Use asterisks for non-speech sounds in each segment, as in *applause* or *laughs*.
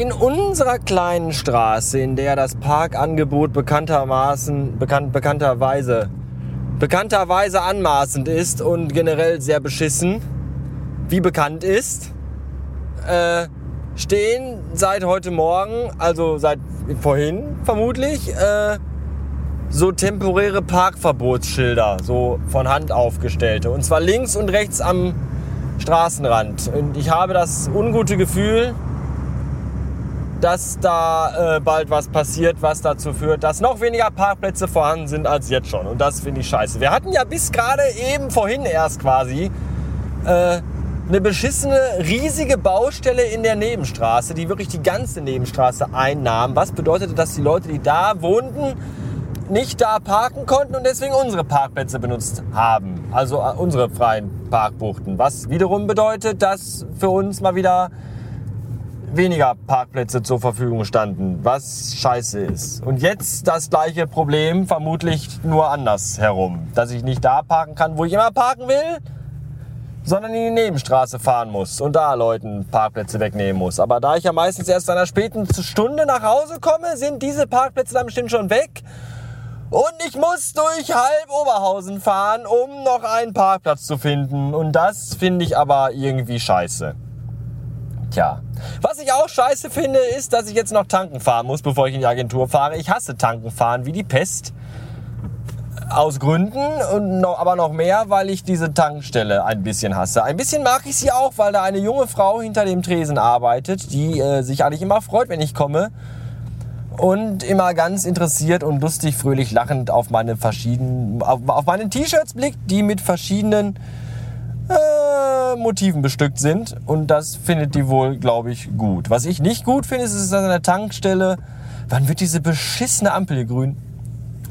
in unserer kleinen Straße, in der das Parkangebot bekanntermaßen, bekannt, bekannterweise, bekannterweise anmaßend ist und generell sehr beschissen, wie bekannt ist, äh, stehen seit heute Morgen, also seit vorhin vermutlich, äh, so temporäre Parkverbotsschilder, so von Hand aufgestellte. Und zwar links und rechts am Straßenrand. Und ich habe das ungute Gefühl, dass da äh, bald was passiert, was dazu führt, dass noch weniger Parkplätze vorhanden sind als jetzt schon. Und das finde ich scheiße. Wir hatten ja bis gerade eben vorhin erst quasi äh, eine beschissene, riesige Baustelle in der Nebenstraße, die wirklich die ganze Nebenstraße einnahm. Was bedeutete, dass die Leute, die da wohnten, nicht da parken konnten und deswegen unsere Parkplätze benutzt haben. Also äh, unsere freien Parkbuchten. Was wiederum bedeutet, dass für uns mal wieder weniger Parkplätze zur Verfügung standen, was scheiße ist. Und jetzt das gleiche Problem, vermutlich nur anders herum. Dass ich nicht da parken kann, wo ich immer parken will, sondern in die Nebenstraße fahren muss und da Leuten Parkplätze wegnehmen muss. Aber da ich ja meistens erst zu einer späten Stunde nach Hause komme, sind diese Parkplätze dann bestimmt schon weg. Und ich muss durch halb Oberhausen fahren, um noch einen Parkplatz zu finden. Und das finde ich aber irgendwie scheiße. Tja. Was ich auch scheiße finde, ist, dass ich jetzt noch tanken fahren muss, bevor ich in die Agentur fahre. Ich hasse tanken fahren wie die Pest. Aus Gründen, und noch, aber noch mehr, weil ich diese Tankstelle ein bisschen hasse. Ein bisschen mag ich sie auch, weil da eine junge Frau hinter dem Tresen arbeitet, die äh, sich eigentlich immer freut, wenn ich komme und immer ganz interessiert und lustig, fröhlich, lachend auf meine verschiedenen, auf, auf meine T-Shirts blickt, die mit verschiedenen äh, Motiven bestückt sind. Und das findet die wohl, glaube ich, gut. Was ich nicht gut finde, ist, dass an der Tankstelle, wann wird diese beschissene Ampel hier grün?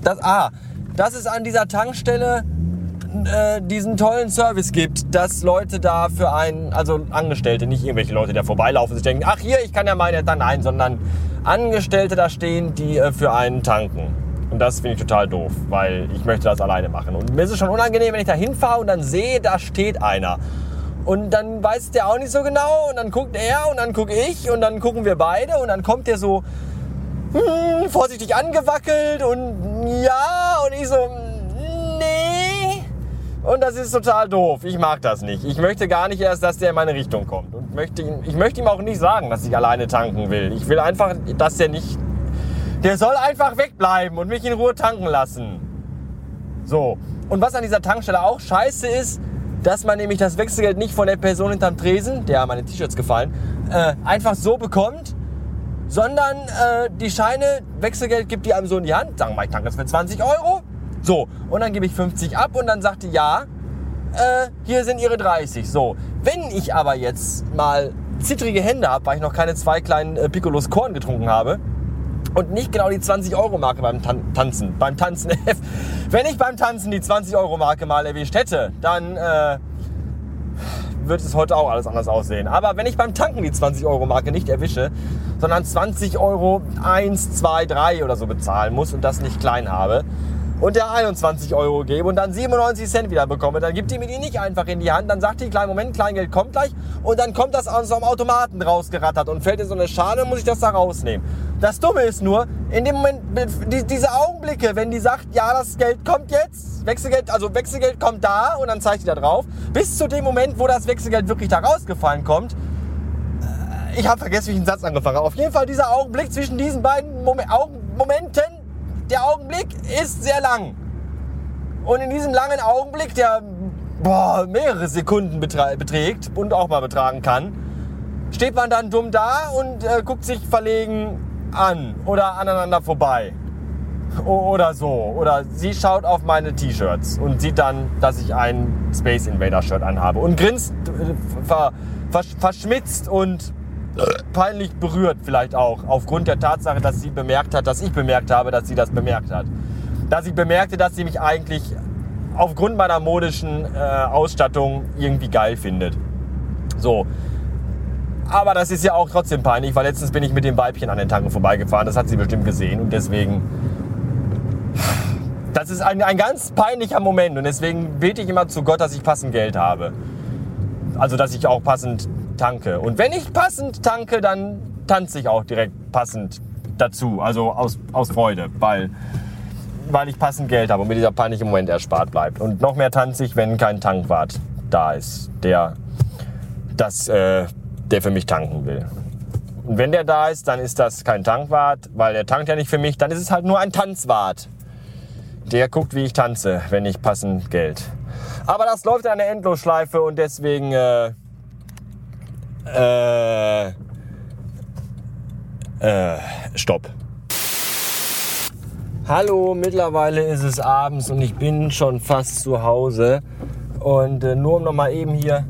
Das, ah, dass es an dieser Tankstelle äh, diesen tollen Service gibt, dass Leute da für einen, also Angestellte, nicht irgendwelche Leute, die da vorbeilaufen, sich denken, ach hier, ich kann ja meine dann ein, sondern Angestellte da stehen, die äh, für einen tanken. Und das finde ich total doof, weil ich möchte das alleine machen. Und mir ist es schon unangenehm, wenn ich da hinfahre und dann sehe, da steht einer. Und dann weiß der auch nicht so genau und dann guckt er und dann gucke ich und dann gucken wir beide und dann kommt der so hm, vorsichtig angewackelt und ja und ich so nee. Und das ist total doof. Ich mag das nicht. Ich möchte gar nicht erst, dass der in meine Richtung kommt. Und möchte ich möchte ihm auch nicht sagen, dass ich alleine tanken will. Ich will einfach, dass der nicht. Der soll einfach wegbleiben und mich in Ruhe tanken lassen. So. Und was an dieser Tankstelle auch scheiße ist, dass man nämlich das Wechselgeld nicht von der Person hinterm Tresen, der meine T-Shirts gefallen, äh, einfach so bekommt, sondern äh, die Scheine, Wechselgeld gibt die einem so in die Hand, sagen wir, ich tanke das für 20 Euro. So, und dann gebe ich 50 ab und dann sagt die, ja, äh, hier sind ihre 30. So, wenn ich aber jetzt mal zittrige Hände habe, weil ich noch keine zwei kleinen äh, Piccolos Korn getrunken habe und nicht genau die 20 Euro Marke beim Tan Tanzen, beim Tanzen, *laughs* wenn ich beim Tanzen die 20 Euro Marke mal erwischt hätte, dann äh, wird es heute auch alles anders aussehen. Aber wenn ich beim Tanken die 20 Euro Marke nicht erwische, sondern 20 Euro 1, 2, 3 oder so bezahlen muss und das nicht klein habe, und der 21 Euro gebe und dann 97 Cent wieder bekomme, dann gibt die mir die nicht einfach in die Hand. Dann sagt die, kleinen Moment, Kleingeld kommt gleich und dann kommt das aus so einem Automaten rausgerattert und fällt in so eine Schale und muss ich das da rausnehmen. Das Dumme ist nur, in dem Moment, die, diese Augenblicke, wenn die sagt, ja, das Geld kommt jetzt, Wechselgeld, also Wechselgeld kommt da und dann zeigt die da drauf, bis zu dem Moment, wo das Wechselgeld wirklich da rausgefallen kommt, äh, ich habe vergessen, wie ich den Satz angefangen habe. Auf jeden Fall dieser Augenblick zwischen diesen beiden Mom Momenten der Augenblick ist sehr lang. Und in diesem langen Augenblick, der boah, mehrere Sekunden beträgt und auch mal betragen kann, steht man dann dumm da und äh, guckt sich verlegen an oder aneinander vorbei. O oder so. Oder sie schaut auf meine T-Shirts und sieht dann, dass ich ein Space Invader Shirt anhabe und grinst äh, ver verschmitzt und peinlich berührt vielleicht auch, aufgrund der Tatsache, dass sie bemerkt hat, dass ich bemerkt habe, dass sie das bemerkt hat. Dass sie bemerkte, dass sie mich eigentlich aufgrund meiner modischen äh, Ausstattung irgendwie geil findet. So. Aber das ist ja auch trotzdem peinlich, weil letztens bin ich mit dem Weibchen an den Tanken vorbeigefahren. Das hat sie bestimmt gesehen und deswegen. Das ist ein, ein ganz peinlicher Moment und deswegen bete ich immer zu Gott, dass ich passend Geld habe. Also, dass ich auch passend tanke. Und wenn ich passend tanke, dann tanze ich auch direkt passend dazu. Also aus, aus Freude, weil, weil ich passend Geld habe und mir dieser peinliche Moment erspart bleibt. Und noch mehr tanze ich, wenn kein Tankwart da ist, der, das, äh, der für mich tanken will. Und wenn der da ist, dann ist das kein Tankwart, weil der tankt ja nicht für mich, dann ist es halt nur ein Tanzwart. Der guckt, wie ich tanze, wenn ich passend Geld. Aber das läuft der Endlosschleife und deswegen äh, äh, äh, stopp. Hallo, mittlerweile ist es abends und ich bin schon fast zu Hause. Und äh, nur um nochmal eben hier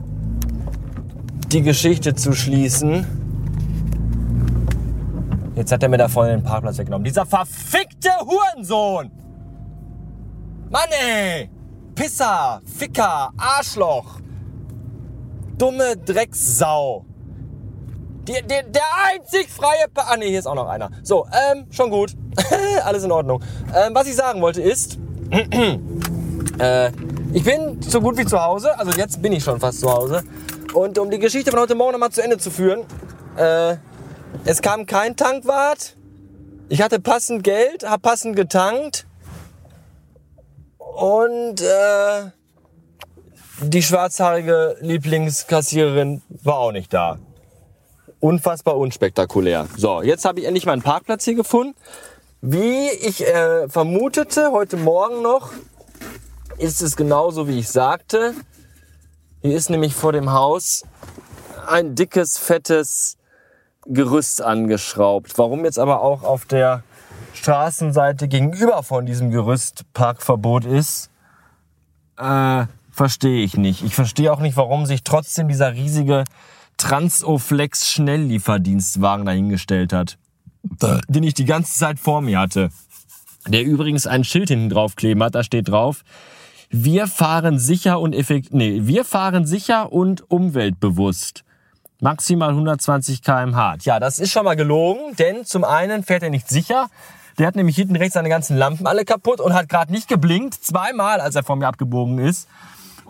die Geschichte zu schließen. Jetzt hat er mir da vorne den Parkplatz weggenommen. Dieser verfickte Hurensohn! Mann ey! Pisser, Ficker, Arschloch, dumme Drecksau. Die, die, der einzig freie... Pa ah ne, hier ist auch noch einer. So, ähm, schon gut. *laughs* Alles in Ordnung. Ähm, was ich sagen wollte ist... *clears throat* äh, ich bin so gut wie zu Hause. Also jetzt bin ich schon fast zu Hause. Und um die Geschichte von heute Morgen nochmal zu Ende zu führen... Äh, es kam kein Tankwart. Ich hatte passend Geld, habe passend getankt. Und äh, die schwarzhaarige Lieblingskassiererin war auch nicht da. Unfassbar unspektakulär. So, jetzt habe ich endlich meinen Parkplatz hier gefunden. Wie ich äh, vermutete, heute Morgen noch, ist es genauso, wie ich sagte. Hier ist nämlich vor dem Haus ein dickes, fettes Gerüst angeschraubt. Warum jetzt aber auch auf der Straßenseite gegenüber von diesem Gerüst Parkverbot ist, äh, verstehe ich nicht. Ich verstehe auch nicht, warum sich trotzdem dieser riesige Transoflex Schnelllieferdienstwagen dahingestellt hat, den ich die ganze Zeit vor mir hatte. Der übrigens ein Schild hinten drauf kleben hat, da steht drauf, wir fahren sicher und effekt, nee, wir fahren sicher und umweltbewusst. Maximal 120 kmh. Ja, das ist schon mal gelogen, denn zum einen fährt er nicht sicher. Der hat nämlich hinten rechts seine ganzen Lampen alle kaputt und hat gerade nicht geblinkt. Zweimal, als er vor mir abgebogen ist.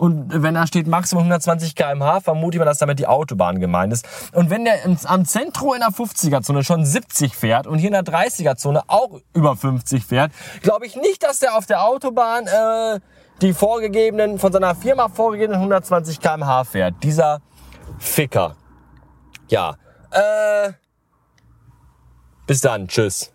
Und wenn da steht maximal 120 kmh, vermute ich mal, dass damit die Autobahn gemeint ist. Und wenn der am Zentrum in der 50er-Zone schon 70 fährt und hier in der 30er-Zone auch über 50 fährt, glaube ich nicht, dass der auf der Autobahn äh, die vorgegebenen, von seiner Firma vorgegebenen 120 kmh fährt. Dieser Ficker. Ja. Äh, bis dann. Tschüss.